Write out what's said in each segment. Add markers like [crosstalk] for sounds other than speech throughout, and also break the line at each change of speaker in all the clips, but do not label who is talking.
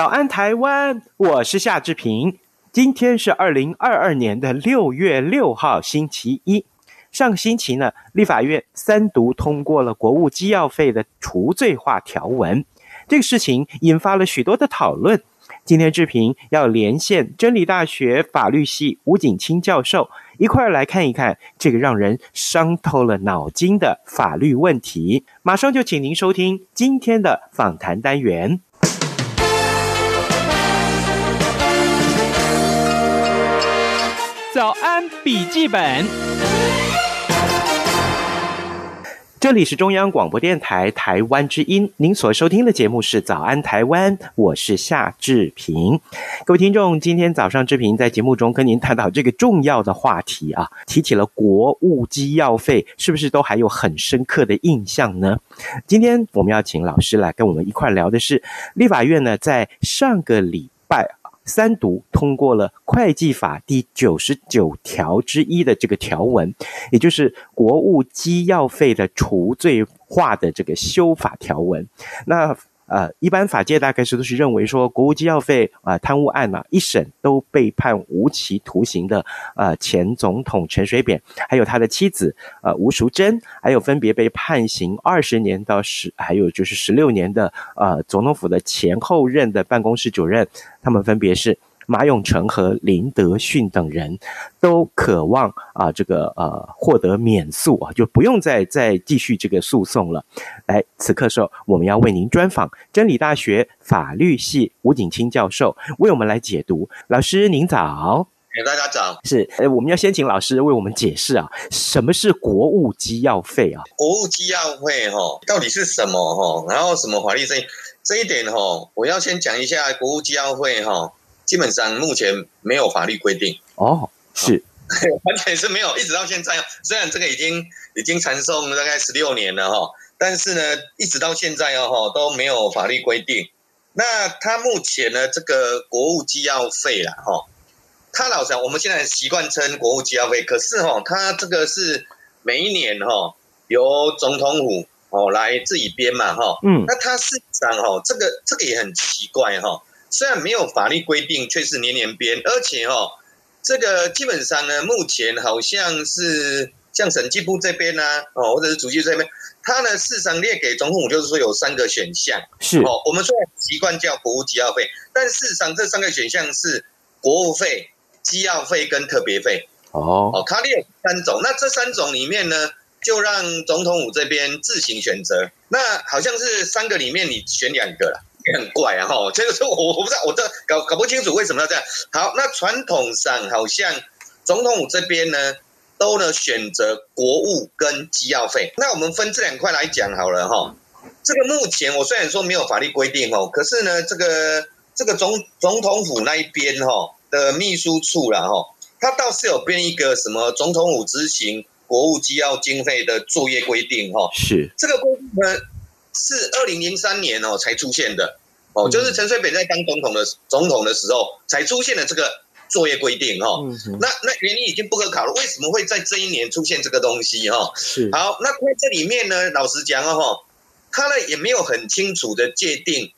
早安台湾，我是夏志平。今天是二零二二年的六月六号，星期一。上个星期呢，立法院三读通过了国务机要费的除罪化条文，这个事情引发了许多的讨论。今天志平要连线真理大学法律系吴景清教授，一块儿来看一看这个让人伤透了脑筋的法律问题。马上就请您收听今天的访谈单元。笔记本。这里是中央广播电台台湾之音，您所收听的节目是《早安台湾》，我是夏志平。各位听众，今天早上志平在节目中跟您探讨这个重要的话题啊，提起了国务机要费，是不是都还有很深刻的印象呢？今天我们要请老师来跟我们一块聊的是，立法院呢在上个礼拜。三读通过了会计法第九十九条之一的这个条文，也就是国务机要费的除罪化的这个修法条文。那呃，一般法界大概是都是认为说，国务机要费啊贪污案啊一审都被判无期徒刑的呃前总统陈水扁，还有他的妻子呃吴淑珍，还有分别被判刑二十年到十，还有就是十六年的呃总统府的前后任的办公室主任，他们分别是。马永成和林德训等人都渴望啊，这个呃获得免诉啊，就不用再再继续这个诉讼了。来，此刻时候我们要为您专访真理大学法律系吴景清教授，为我们来解读。老师您早，
给大家早。是，
呃，我们要先请老师为我们解释啊，什么是国务机要费啊？
国务机要费哈，到底是什么哈？然后什么法律这这一点哈，我要先讲一下国务机要费哈。基本上目前没有法律规定
哦，是 [laughs]
完全是没有，一直到现在。虽然这个已经已经传送大概十六年了哈，但是呢，一直到现在哦都没有法律规定。那他目前呢，这个国务机要费啦哈，他老实讲，我们现在习惯称国务机要费，可是哈，他这个是每一年哈由总统府哦来自己编嘛哈，嗯，那他事实上哈，这个这个也很奇怪哈。虽然没有法律规定，却是年年编，而且哦，这个基本上呢，目前好像是像审计部这边呢、啊，哦，或者是主席这边，他呢事实上列给总统府，就是说有三个选项，是哦，我们虽然习惯叫国务机要费，但事实上这三个选项是国务费、机要费跟特别费，哦哦，他列三种，那这三种里面呢，就让总统府这边自行选择，那好像是三个里面你选两个了。也很怪啊，哈，这个是我我不知道，我这搞搞不清楚为什么要这样。好，那传统上好像总统府这边呢，都呢选择国务跟机要费。那我们分这两块来讲好了，哈。这个目前我虽然说没有法律规定，哈，可是呢，这个这个总总统府那一边，哈的秘书处啦，哈，他倒是有编一个什么总统府执行国务机要经费的作业规定，哈，是这个规定呢。是二零零三年哦才出现的哦，就是陈水扁在当总统的总统的时候才出现了这个作业规定哈。那那原因已经不可考了，为什么会在这一年出现这个东西哈？是好，那在这里面呢，老实讲哦，他呢也没有很清楚的界定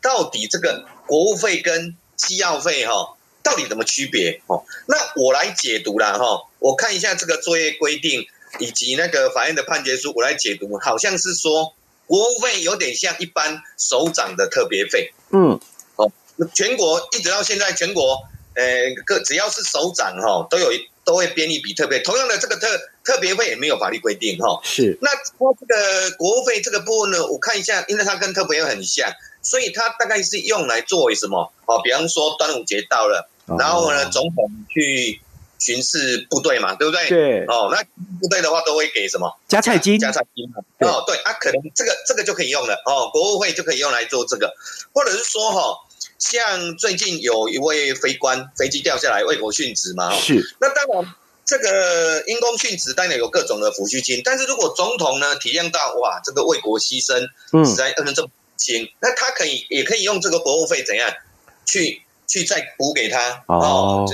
到底这个国务费跟机要费哈到底怎么区别哦？那我来解读啦哈，我看一下这个作业规定以及那个法院的判决书，我来解读，好像是说。国务费有点像一般首长的特别费，嗯，哦，全国一直到现在，全国，呃，各只要是首长哈，都有都会编一笔特别。同样的，这个特特别费也没有法律规定哈。是。那这个国务费这个部分呢，我看一下，因为它跟特别费很像，所以它大概是用来作为什么？哦，比方说端午节到了，然后呢，总统去巡视部队嘛，对不对？
对。
哦，那部队的话都会给什么？
加菜金。
加菜金嘛。哦，对啊，可能这个这个就可以用了哦，国务会就可以用来做这个，或者是说哈、哦，像最近有一位飞官飞机掉下来为国殉职嘛，
是。
那当然。这个因公殉职当然有各种的抚恤金，但是如果总统呢体谅到哇，这个为国牺牲实在恩人这么轻，那他可以也可以用这个国务费怎样去去再补给他哦，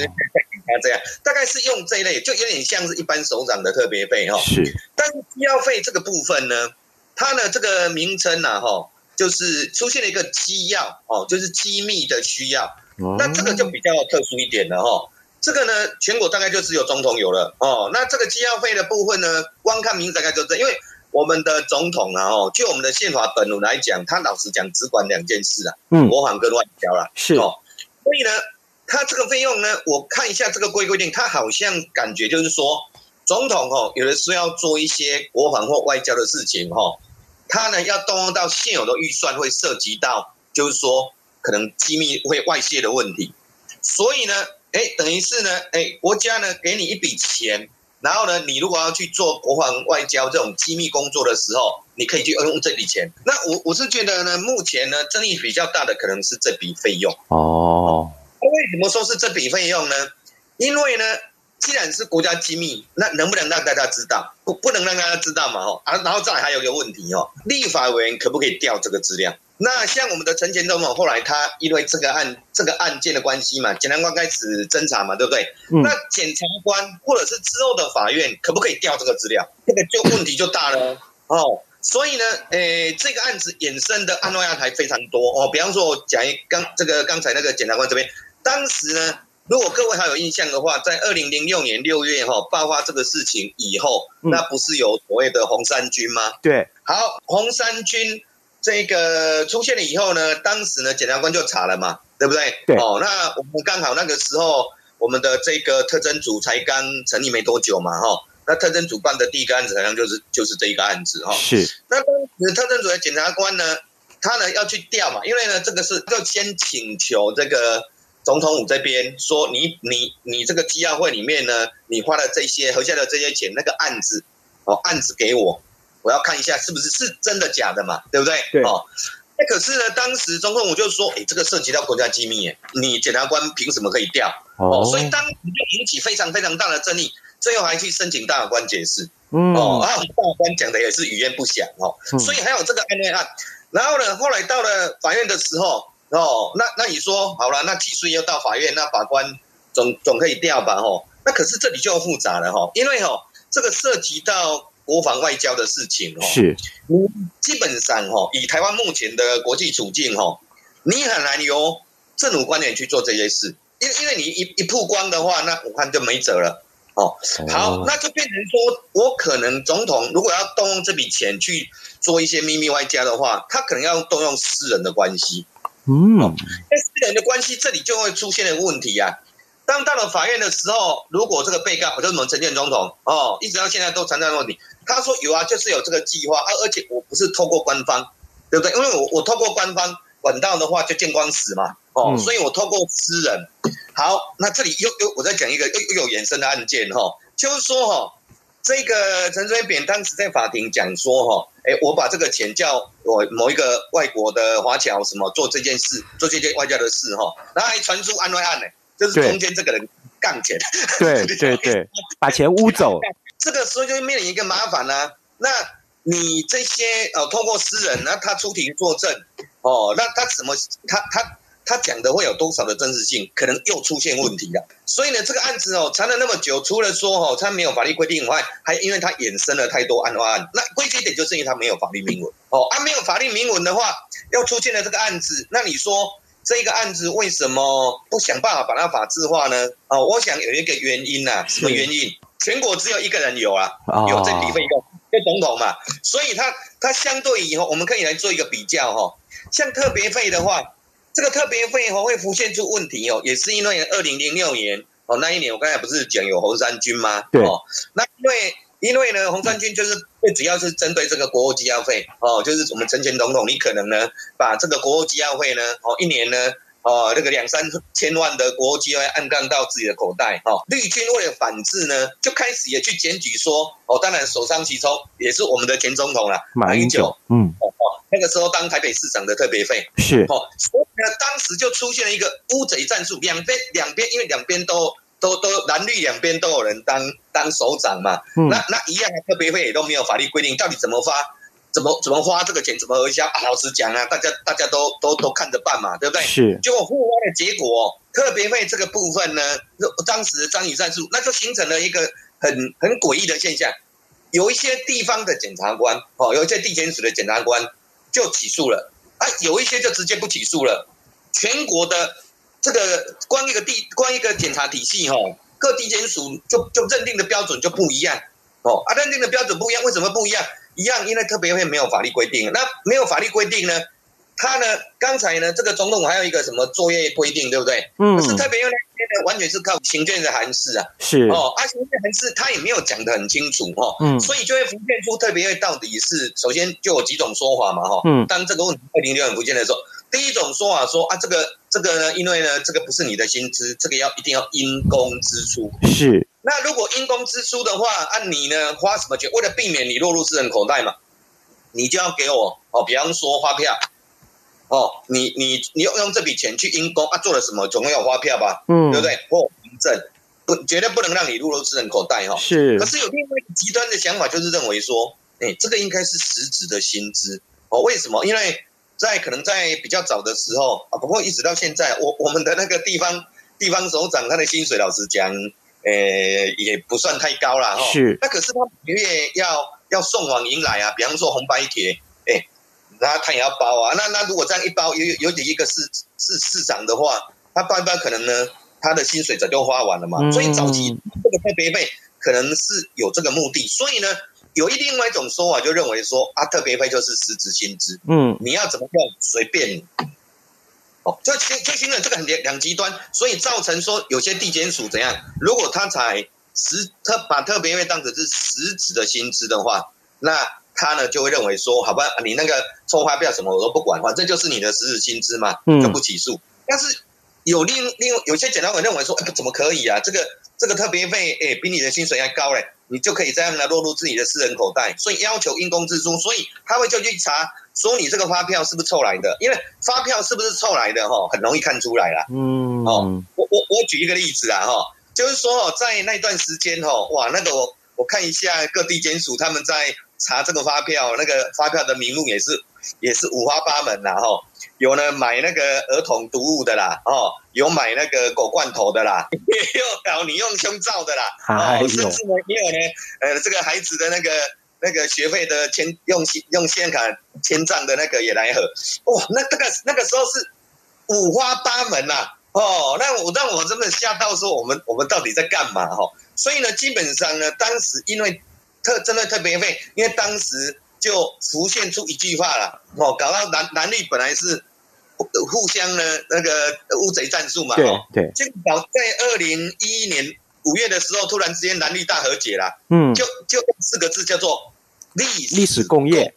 这样，大概是用这一类，就有点像是一般首长的特别费哈。
是，
但是机要费这个部分呢，它的这个名称呐哈，就是出现了一个机要哦，就是机密的需要，那这个就比较特殊一点了哈。这个呢，全国大概就只有总统有了哦。那这个机要费的部分呢，光看名字大概就这，因为我们的总统啊，哦，就我们的宪法本文来讲，他老实讲只管两件事啊，嗯，国防跟外交啦，
是
哦。所以呢，他这个费用呢，我看一下这个规规定，他好像感觉就是说，总统哦，有的时候要做一些国防或外交的事情哦，他呢要动用到现有的预算，会涉及到就是说可能机密会外泄的问题，所以呢。哎，等于是呢，哎，国家呢给你一笔钱，然后呢，你如果要去做国防外交这种机密工作的时候，你可以去用这笔钱。那我我是觉得呢，目前呢争议比较大的可能是这笔费用。
哦，
为什么说是这笔费用呢？因为呢，既然是国家机密，那能不能让大家知道？不，不能让大家知道嘛，哦，啊，然后再来还有一个问题哦，立法委员可不可以调这个资料？那像我们的陈前总统，后来他因为这个案这个案件的关系嘛，检察官开始侦查嘛，对不对？嗯、那检察官或者是之后的法院，可不可以调这个资料？这个就问题就大了哦。所以呢，诶，这个案子衍生的案外案还非常多哦。比方说，我讲一刚这个刚才那个检察官这边，当时呢，如果各位还有印象的话，在二零零六年六月哈、哦、爆发这个事情以后，嗯、那不是有所谓的红衫军吗？
对，
好，红衫军。这个出现了以后呢，当时呢检察官就查了嘛，对不对？
对。
哦，那我们刚好那个时候，我们的这个特侦组才刚成立没多久嘛，哈、哦。那特侦组办的第一个案子好像就是就是这一个案子哈。哦、
是。
那当时特侦组的检察官呢，他呢要去调嘛，因为呢这个是要先请求这个总统府这边说你，你你你这个机要会里面呢，你花了这些核下的这些钱，那个案子哦案子给我。我要看一下是不是是真的假的嘛，对不对？
对。
哦，那可是呢，当时总统府就说，哎，这个涉及到国家机密，耶，你检察官凭什么可以调？哦，所以当时就引起非常非常大的争议，最后还去申请大法官解释。嗯。哦，啊，大法官讲的也是语焉不详哦，嗯、所以还有这个案内案。然后呢，后来到了法院的时候，哦，那那你说好了，那几岁要到法院，那法官总总可以调吧？哦，那可是这里就复杂了哈、哦，因为哦，这个涉及到。国防外交的事情哦，
是，
基本上哦，以台湾目前的国际处境哦，你很难由政府官员去做这些事，因为因为你一一曝光的话，那武汉就没辙了哦。好，那就变成说，我可能总统如果要动用这笔钱去做一些秘密外交的话，他可能要动用私人的关系，嗯，那私人的关系这里就会出现一个问题啊。当到了法院的时候，如果这个被告，就是我们陈建总统哦，一直到现在都存在问题。他说有啊，就是有这个计划啊，而且我不是透过官方，对不对？因为我我透过官方管道的话就见光死嘛，哦，嗯、所以我透过私人。好，那这里又又我再讲一个又又有延伸的案件哈、哦，就是说哈、哦，这个陈水扁当时在法庭讲说哈、哦，哎，我把这个钱叫我某一个外国的华侨什么做这件事，做这件外交的事哈、哦，然后还传出案外案呢。就是中间这个人杠钱，
对 [laughs] 对对，把钱污走。
这个时候就面临一个麻烦呢、啊。那你这些呃，通过私人，那他出庭作证，哦，那他怎么他他他讲的会有多少的真实性？可能又出现问题了。所以呢，这个案子哦，查了那么久，除了说哦，他没有法律规定以外，还因为他衍生了太多案外案。那归结点就是因为他没有法律明文哦，啊，没有法律明文的话，又出现了这个案子，那你说？这个案子为什么不想办法把它法制化呢？哦，我想有一个原因呐、啊，什么原因？全国只有一个人有啊，有这笔费用，就总统嘛，所以他他相对以后，我们可以来做一个比较哈。像特别费的话，这个特别费哦会浮现出问题哦，也是因为二零零六年哦那一年，我刚才不是讲有红三军吗？
对，
那因为。因为呢，红三军就是最主要是针对这个国务机要费哦，就是我们陈前总统，你可能呢把这个国务机要费呢哦一年呢哦哦，那个两三千万的国际要暗杠到自己的口袋，哦，绿军为了反制呢，就开始也去检举说，哦，当然首当其冲也是我们的前总统了，马英九，
嗯，
哦哦，那个时候当台北市长的特别费
是，
哦，所以呢，当时就出现了一个乌贼战术，两边两边因为两边都都都蓝绿两边都有人当当首长嘛，嗯、那那一样的特别费也都没有法律规定到底怎么发。怎么怎么花这个钱？怎么核销？啊，老实讲啊，大家大家都都都看着办嘛，对不对？
是。
结果互花的结果，特别费这个部分呢，当时的张宇战术，那就形成了一个很很诡异的现象。有一些地方的检察官，哦，有一些地检署的检察官就起诉了，啊，有一些就直接不起诉了。全国的这个光一个地光一个检察体系，哈，各地检署就就认定的标准就不一样，哦，啊，认定的标准不一样，为什么不一样？一样，因为特别会没有法律规定。那没有法律规定呢？他呢？刚才呢？这个总统还有一个什么作业规定，对不对？嗯。可是特别会那边呢，完全是靠行政的函释啊。
是。
哦，啊，行政函释他也没有讲得很清楚哦。嗯。所以就会浮现出特别会到底是，首先就有几种说法嘛，哈。嗯。当这个问题二零六很浮现的时候，第一种说法说啊，这个这个呢，因为呢，这个不是你的薪资，这个要一定要因公支出。
是。
那如果因公支出的话，按、啊、你呢花什么钱？为了避免你落入私人口袋嘛，你就要给我哦，比方说发票，哦，你你你用用这笔钱去因公啊，做了什么总共有发票吧，嗯，对不对？或凭证，不绝对不能让你落入私人口袋哈、哦。
是。
可是有另外一个极端的想法，就是认为说，哎，这个应该是实质的薪资哦。为什么？因为在可能在比较早的时候啊，不过一直到现在，我我们的那个地方地方首长他的薪水，老实讲。呃，也不算太高了哈。是。那可是他每个月要要送往迎来啊，比方说红白帖，哎，那他也要包啊。那那如果这样一包，有有点一个市市市长的话，他包一包可能呢，他的薪水早就花完了嘛。嗯、所以早期这个特别费可能是有这个目的。所以呢，有一另外一种说法就认为说啊，特别费就是实质薪资。嗯。你要怎么用随便你。就形就形成这个很两两极端，所以造成说有些地检署怎样？如果他采实特把特别费当成是实质的薪资的话，那他呢就会认为说，好吧，你那个抽发票什么我都不管，反正就是你的实质薪资嘛，就不起诉。嗯、但是有另另有些检察官认为说，哎，怎么可以啊？这个这个特别费，哎，比你的薪水还高嘞，你就可以这样来落入自己的私人口袋，所以要求因公支出，所以他会就去查。说你这个发票是不是凑来的？因为发票是不是凑来的哈，很容易看出来啦。嗯，哦，我我我举一个例子啊哈，就是说在那段时间哈，哇，那个我我看一下各地检署他们在查这个发票，那个发票的名目也是也是五花八门啦哈，有呢买那个儿童读物的啦，哦，有买那个狗罐头的啦，[laughs] 也有搞你用胸罩的啦，哦，甚至呢也有呢，呃，这个孩子的那个。那个学费的签用信用信用卡签账的那个也来喝，哇，那这个那个时候是五花八门呐、啊，哦，那我让我真的吓到说我们我们到底在干嘛哈？所以呢，基本上呢，当时因为特针对特别费，因为当时就浮现出一句话了，哦，搞到蓝蓝绿本来是互相呢那个乌贼战术嘛，
对对，
结果在二零一一年。五月的时候，突然之间蓝绿大和解了，嗯，就就四个字叫做历
历史共业，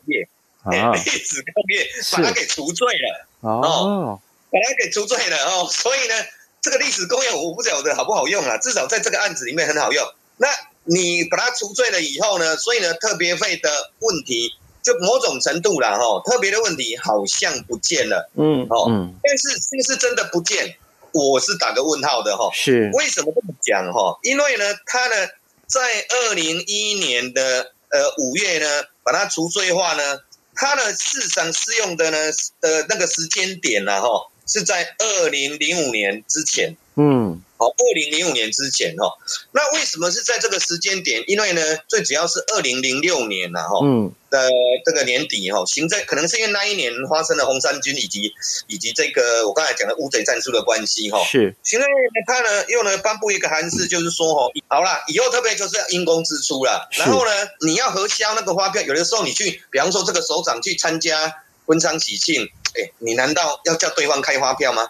啊，历史共业，把它给除罪了，哦，把它给除罪了哦，所以呢，这个历史共业我不晓得好不好用啊，至少在这个案子里面很好用。那你把它除罪了以后呢，所以呢，特别费的问题就某种程度了哈，特别的问题好像不见了，嗯，哦，嗯，但是是不是真的不见？我是打个问号的哈，
是
为什么这么讲哈？因为呢，他呢在二零一一年的呃五月呢，把它除罪化呢，它的市场适用的呢呃那个时间点呢哈，是在二零零五年之前，嗯。好，二零零五年之前哈，那为什么是在这个时间点？因为呢，最主要是二零零六年呐哈，嗯，的这个年底哈，行政可能是因为那一年发生了红衫军以及以及这个我刚才讲的乌贼战术的关系哈，是。行政他呢又呢颁布一个函释，就是说哈，好了，以后特别就是要因公支出了，然后呢，你要核销那个发票，有的时候你去，比方说这个首长去参加婚丧喜庆，哎，你难道要叫对方开发票吗？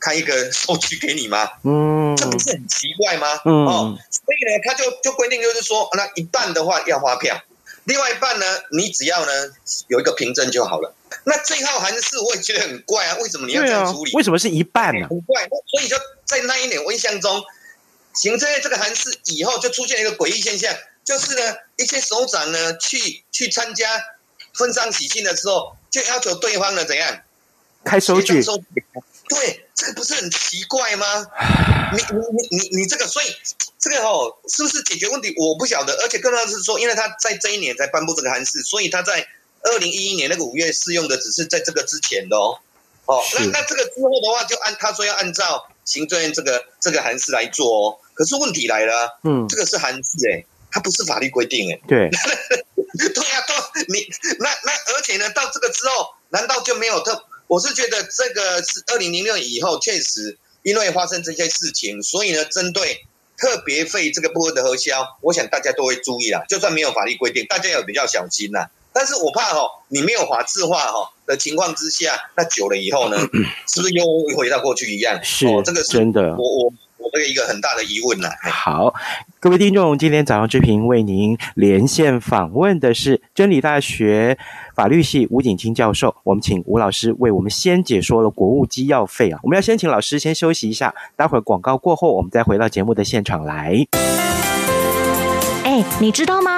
开一个 [laughs] 收据给你吗？嗯，这不是很奇怪吗？嗯，哦，所以呢，他就就规定就是说，那一半的话要发票，另外一半呢，你只要呢有一个凭证就好了。那这套函式我也觉得很怪啊，为什么你要这样处理？
啊、为什么是一半呢、啊？
很怪，所以就在那一年我印象中，行政院这个函释以后就出现一个诡异现象，就是呢，一些首长呢去去参加婚丧喜庆的时候，就要求对方呢怎样
开收据？
对，这个不是很奇怪吗？你你你你你这个，所以这个哦，是不是解决问题？我不晓得。而且更重要的是说，因为他在这一年才颁布这个函释，所以他在二零一一年那个五月适用的，只是在这个之前的哦。哦，那那这个之后的话，就按他说要按照行政院这个这个函释来做哦。可是问题来了，嗯，这个是函释哎，它不是法律规定哎。
对，[laughs]
对呀、啊，都你那那而且呢，到这个之后，难道就没有特？我是觉得这个是二零零六以后，确实因为发生这些事情，所以呢，针对特别费这个部分的核销，我想大家都会注意啦。就算没有法律规定，大家也比较小心啦。但是我怕哈，你没有法制化哈的情况之下，那久了以后呢，[clears throat] 是不是又回到过去一样？
是，哦这个是真的。
我我我这个一个很大的疑问呢。
好，各位听众，今天早上之平为您连线访问的是真理大学。法律系吴景清教授，我们请吴老师为我们先解说了国务机要费啊。我们要先请老师先休息一下，待会儿广告过后，我们再回到节目的现场来。
哎，你知道吗？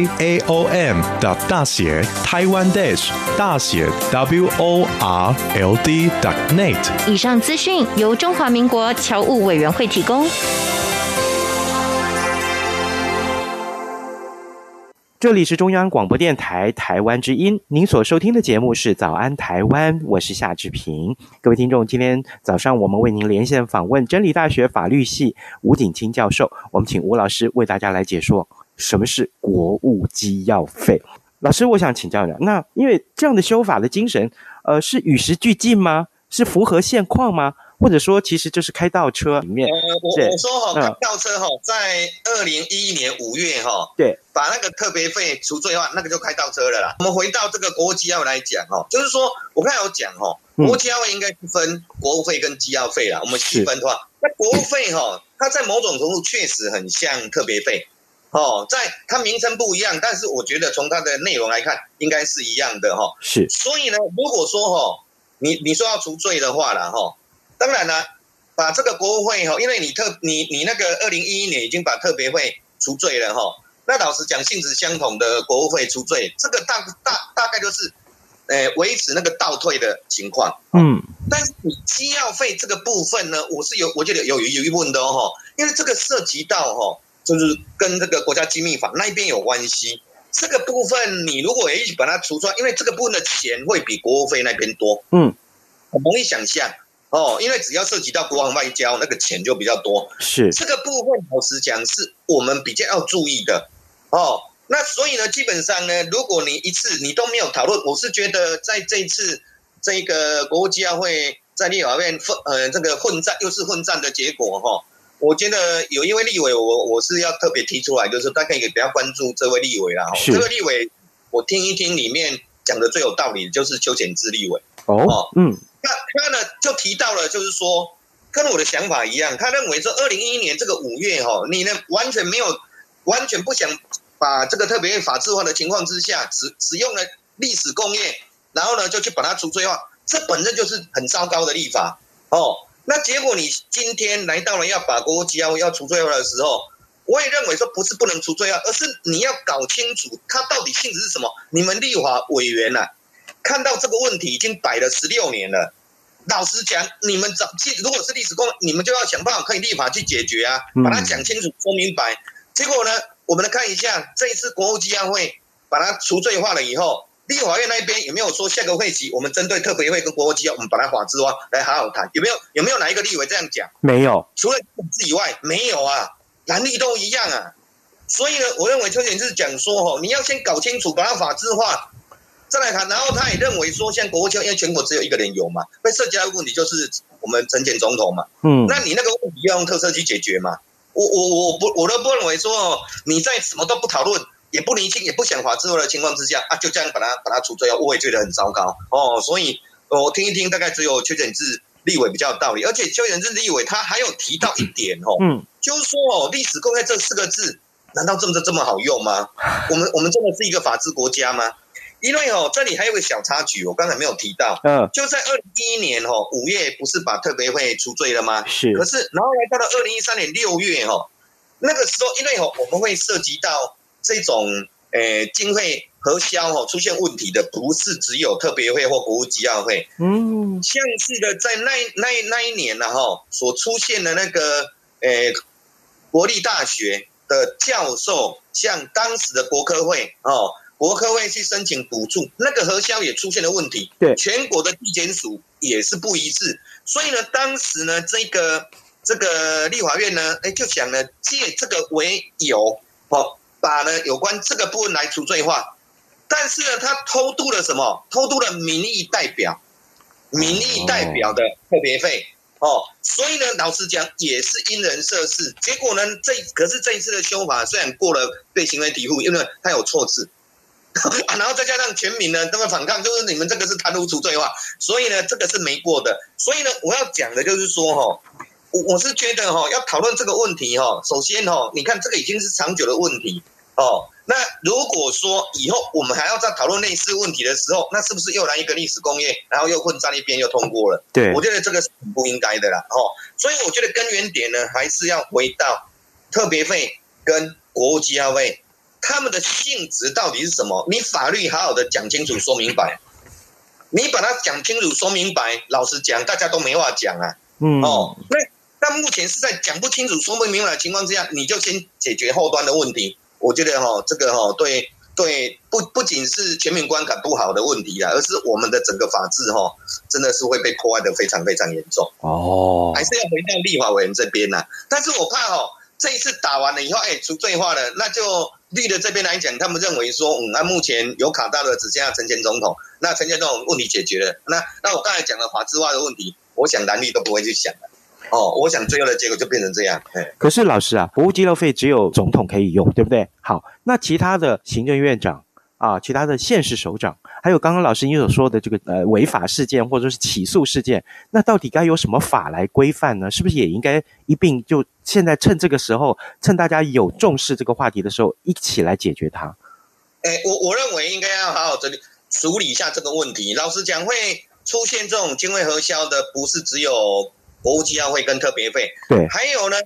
A O M 的大写台湾 dash 大写 W O R L D net。
以上资讯由中华民国侨务委员会提供。
这里是中央广播电台台湾之音，您所收听的节目是《早安台湾》，我是夏志平。各位听众，今天早上我们为您连线访问真理大学法律系吴景清教授，我们请吴老师为大家来解说。什么是国务机要费？老师，我想请教一下，那因为这样的修法的精神，呃，是与时俱进吗？是符合现况吗？或者说，其实就是开倒车里面？呃，
我我说哈，开倒车哈，在二零一一年五月哈，
对，
把那个特别费除罪化，那个就开倒车了啦。我们回到这个国务机要来讲哈，就是说我刚才有讲哈，国务机要费应该是分国务费跟机要费啦。我们细分的话，那国务费哈，它在某种程度确实很像特别费。哦，在它名称不一样，但是我觉得从它的内容来看，应该是一样的哈。
是，
所以呢，如果说哈，你你说要除罪的话了哈，当然了，把这个国务会哈，因为你特你你那个二零一一年已经把特别会除罪了哈，那老实讲，性质相同的国务会除罪，这个大大大概就是，呃，维持那个倒退的情况。嗯，但是你机要费这个部分呢，我是有我觉得有有疑问的哦，因为这个涉及到哈。就是跟这个国家机密法那一边有关系，这个部分你如果也一起把它除出来，因为这个部分的钱会比国务费那边多，嗯，很容易想象哦，因为只要涉及到国防外交，那个钱就比较多。
是
这个部分，老实讲是我们比较要注意的哦。那所以呢，基本上呢，如果你一次你都没有讨论，我是觉得在这一次这个国务机要会在立法院混呃这个混战又是混战的结果哈。我觉得有一位立委，我我是要特别提出来，就是大家可以比较关注这位立委啦。这位立委，我听一听里面讲的最有道理的就是邱显智立委。哦，嗯，那他呢就提到了，就是说跟我的想法一样，他认为说二零一一年这个五月哈，你呢完全没有完全不想把这个特别法制化的情况之下，只只用了历史工业，然后呢就去把它除罪化，这本身就是很糟糕的立法哦。那结果你今天来到了要把国务机要要除罪化的时候，我也认为说不是不能除罪化，而是你要搞清楚它到底性质是什么。你们立法委员呐、啊，看到这个问题已经摆了十六年了。老实讲，你们早，如果是历史公，你们就要想办法可以立法去解决啊，把它讲清楚、说明白。结果呢，我们来看一下这一次国务机要会把它除罪化了以后，立法院那边有没有说下个会期我们针对特别会跟国务机要，我们把它法制化来好好谈？有没有？有没有哪一个立委这样讲？
没有，
除了自己以外，没有啊，蓝绿都一样啊。所以呢，我认为邱显是讲说，哦，你要先搞清楚，把它法制化。再来谈，然后他也认为说，像国务卿，因为全国只有一个人有嘛，会涉及到的问题就是我们陈前总统嘛，嗯，那你那个问题要用特色去解决嘛？我我我不我都不认为说，你在什么都不讨论，也不厘清，也不想法制化的情况之下啊，就这样把它把它除罪，我也觉得很糟糕哦。所以我听一听，大概只有邱显志立委比较有道理，而且邱显志立委他还有提到一点哦，嗯，就是说哦，历史公开这四个字，难道真的这么好用吗？我们我们真的是一个法治国家吗？因为哦，这里还有个小插曲，我刚才没有提到。嗯，就在二零一一年哦，五月不是把特别会除罪了吗？是。可是，然后来到了二零一三年六月哦，那个时候，因为哦，我们会涉及到这种诶经费核销哦出现问题的，不是只有特别会或国务机要会。嗯。像是的，在那那那一年呢哈，所出现的那个诶国立大学的教授，向当时的国科会哦。国科会去申请补助，那个核销也出现了问题。对，全国的地检署也是不一致，所以呢，当时呢，这个这个立法院呢，哎，就想呢，借这个为由，哦，把呢有关这个部分来除罪化。但是呢，他偷渡了什么？偷渡了民意代表，民意代表的特别费哦。所以呢，老实讲，也是因人设事。结果呢，这可是这一次的修法虽然过了被行为抵护，因为它有错字。[laughs] 啊，然后再加上全民呢都会反抗，就是你们这个是贪污除罪化，所以呢这个是没过的。所以呢我要讲的就是说哈，我我是觉得哈要讨论这个问题哈，首先哈你看这个已经是长久的问题哦。那如果说以后我们还要再讨论类似问题的时候，那是不是又来一个历史工业，然后又混在一边又通过了？对，我觉得这个是很不应该的啦。哦，所以我觉得根源点呢还是要回到特别费跟国务机要费。他们的性质到底是什么？你法律好好的讲清楚、说明白，你把它讲清楚、说明白。老实讲，大家都没话讲啊。嗯哦，那但目前是在讲不清楚、说不明白的情况之下，你就先解决后端的问题。我觉得哈、哦，这个哈、哦，对对，不不仅是全民观感不好的问题啊，而是我们的整个法治哈、哦，真的是会被破坏的非常非常严重。哦，还是要回到立法委员这边呐、啊。但是我怕哦，这一次打完了以后，哎，除罪化了，那就。绿的这边来讲，他们认为说，嗯，那、啊、目前有卡到的只剩下陈前总统，那陈前总统问题解决了，那那我刚才讲的法治化的问题，我想蓝绿都不会去想的，哦，我想最后的结果就变成这样。
可是老师啊，服务机要费只有总统可以用，对不对？好，那其他的行政院长。啊，其他的县市首长，还有刚刚老师你所说的这个呃违法事件或者是起诉事件，那到底该有什么法来规范呢？是不是也应该一并就现在趁这个时候，趁大家有重视这个话题的时候，一起来解决它？
哎，我我认为应该要好好整理处理一下这个问题。老实讲，会出现这种经费核销的，不是只有国务机要费跟特别费，对，还有呢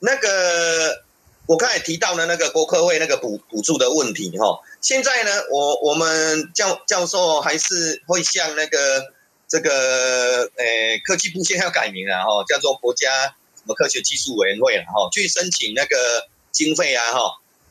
那个。我刚才提到的那个国科会那个补补助的问题哈，现在呢，我我们教教授还是会向那个这个呃科技部现在要改名了哈，叫做国家什么科学技术委员会了哈，去申请那个经费啊哈，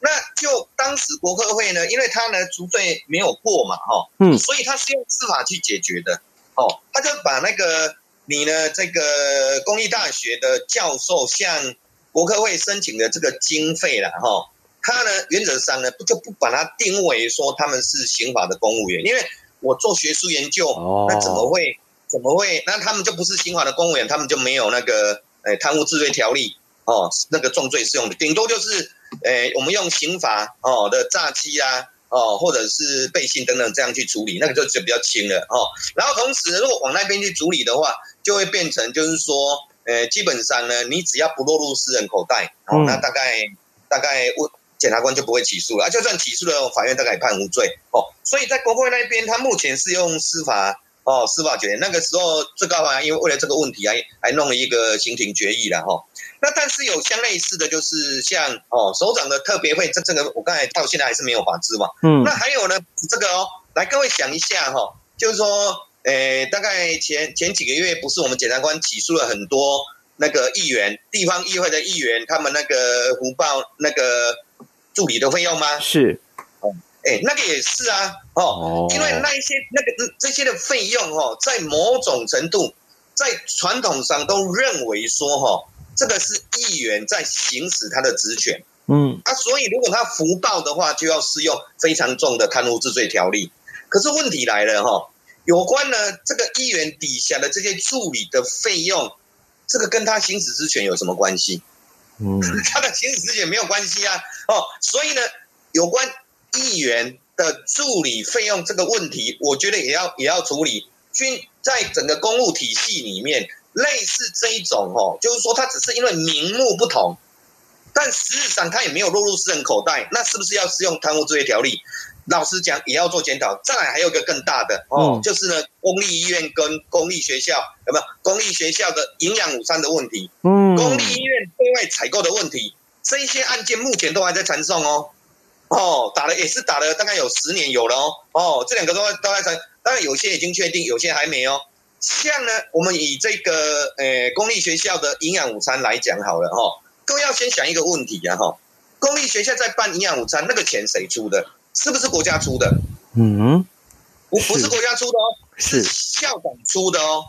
那就当时国科会呢，因为他呢除罪没有过嘛哈，嗯，所以他是用司法去解决的哦，他就把那个你呢这个公立大学的教授向。国科会申请的这个经费了哈，他呢原则上呢不就不把它定为说他们是刑法的公务员，因为我做学术研究，那怎么会怎么会？那他们就不是刑法的公务员，他们就没有那个诶贪污治罪条例哦，那个重罪适用的，顶多就是诶我们用刑法哦的诈欺啊哦，或者是背信等等这样去处理，那个就就比较轻了哦。然后同时如果往那边去处理的话，就会变成就是说。呃，基本上呢，你只要不落入私人口袋，哦，那大概大概问检察官就不会起诉了，啊，就算起诉了，法院大概也判无罪，哦，所以在国会那边，他目前是用司法，哦，司法决定。那个时候最高法院因为为了这个问题，还还弄了一个刑庭决议了，哈，哦。那但是有相类似的就是像哦，首长的特别会，这这个我刚才到现在还是没有法制嘛，嗯，那还有呢，这个哦，来各位想一下哈，哦，就是说，诶，大概前前几个月，不是我们检察官起诉了很多那个议员、地方议会的议员，他们那个胡报那个助理的费用吗？
是，
哦，哎，那个也是啊，哦，因为那一些那个这些的费用哦，在某种程度，在传统上都认为说哈，这个是议员在行使他的职权。嗯，啊，所以如果他福报的话，就要适用非常重的贪污治罪条例。可是问题来了哈，有关呢这个议员底下的这些助理的费用，这个跟他行使职权有什么关系？嗯，[laughs] 他的行使职权没有关系啊。哦，所以呢，有关议员的助理费用这个问题，我觉得也要也要处理。均在整个公务体系里面，类似这一种哦，就是说它只是因为名目不同。但实质上，它也没有落入私人口袋，那是不是要适用贪污治罪条例？老实讲，也要做检讨。再来还有一个更大的哦，嗯、就是呢，公立医院跟公立学校有没有公立学校的营养午餐的问题？嗯，公立医院对外采购的问题，这一些案件目前都还在传送哦。哦，打了也是打了，大概有十年有了哦。哦，这两个都都在传，当然有些已经确定，有些还没哦。像呢，我们以这个呃公立学校的营养午餐来讲好了哈。各位要先想一个问题啊，哈！公立学校在办营养午餐，那个钱谁出的？是不是国家出的？嗯，不，不是国家出的哦，是校长出的哦。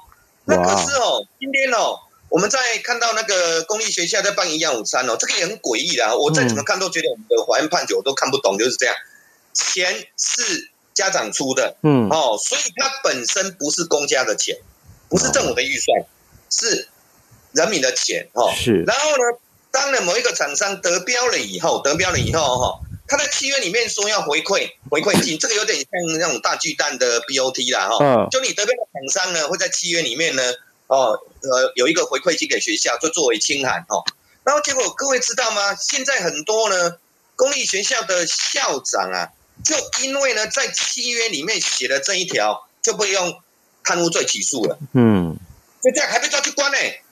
那可是哦，今天哦，我们在看到那个公立学校在办营养午餐哦，这个也很诡异啦。我再怎么看都觉得我们的法院判决我都看不懂，就是这样，钱是家长出的，嗯，哦，所以它本身不是公家的钱，不是政府的预算，是人民的钱哦。是，然后呢？当了某一个厂商得标了以后，得标了以后哈，他在契约里面说要回馈回馈金，这个有点像那种大巨蛋的 BOT 啦哈。就你得标的厂商呢，会在契约里面呢，哦呃有一个回馈金给学校，就作为清函哈。然后结果各位知道吗？现在很多呢公立学校的校长啊，就因为呢在契约里面写了这一条，就被用贪污罪起诉了。嗯，就这样还被抓去关呢、欸。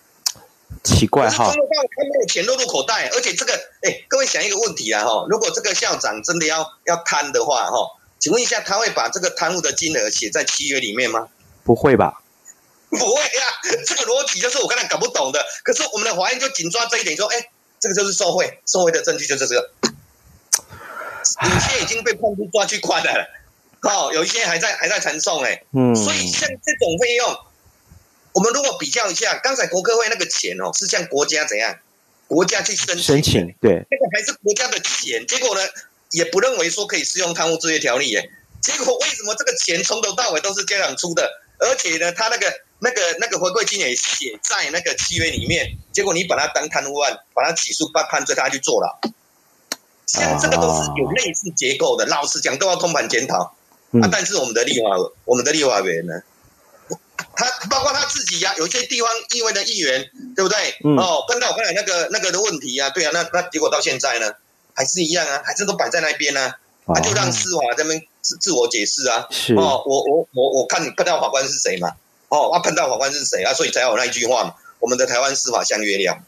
奇怪哈，他
没有钱落入口袋，而且这个，哎，各位想一个问题啊哈，如果这个校长真的要要贪的话哈，请问一下，他会把这个贪污的金额写在契约里面吗？
不会吧？
不会呀、啊，这个逻辑就是我刚才搞不懂的。可是我们的法院就紧抓这一点，说，哎，这个就是受贿，受贿的证据就是这个。有些已经被判处抓去关了，哦，有一些还在还在传送，哎，嗯，所以像这种费用。我们如果比较一下，刚才国科会那个钱哦，是向国家怎样？国家去申请，
申请对，
那个还是国家的钱，结果呢，也不认为说可以适用贪污治罪条例耶。结果为什么这个钱从头到尾都是家长出的？而且呢，他那个那个那个回馈金也写在那个契约里面，结果你把它当贪污案，把它起诉判判罪，他去坐牢。像这个都是有类似结构的，老实讲都要通盘检讨、嗯、啊。但是我们的立法，我们的立法委员呢？他包括他自己呀、啊，有些地方议会的议员，对不对？嗯、哦，碰到我刚才那个那个的问题呀、啊，对啊，那那结果到现在呢，还是一样啊，还是都摆在那边呢、啊，他、就让司法这边自自我解释啊。是哦，我我我我看你碰到法官是谁嘛？哦，啊，碰到法官是谁啊？所以才有那一句话嘛，我们的台湾司法像月亮。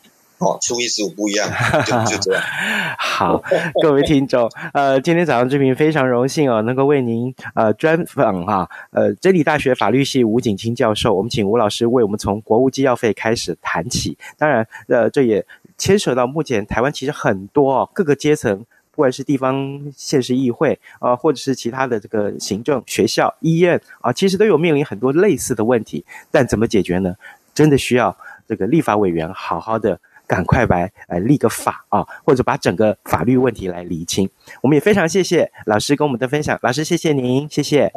哦，初一十五不一样，就就这样。[laughs]
好，各位听众，呃，今天早上这边非常荣幸哦，能够为您呃专访哈，呃，真理大学法律系吴景清教授。我们请吴老师为我们从国务机要费开始谈起。当然，呃，这也牵扯到目前台湾其实很多哦各个阶层，不管是地方县市议会啊、呃，或者是其他的这个行政、学校、医院啊、其实都有面临很多类似的问题。但怎么解决呢？真的需要这个立法委员好好的。赶快来，呃，立个法啊，或者把整个法律问题来厘清。我们也非常谢谢老师跟我们的分享，老师谢谢您，谢谢。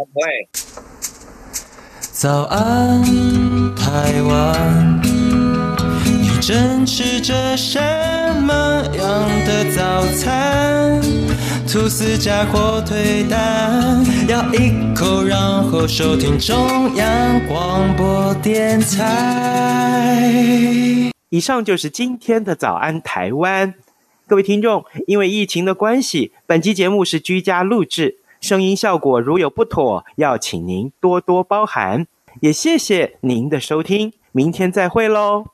早安，台湾，你正吃着什么样的早餐？吐司加火腿蛋，咬一口，然后收听中央广播电台。以上就是今天的早安台湾。各位听众因为疫情的关系本期节目是居家录制声音效果如有不妥要请您多多包涵。也谢谢您的收听明天再会喽。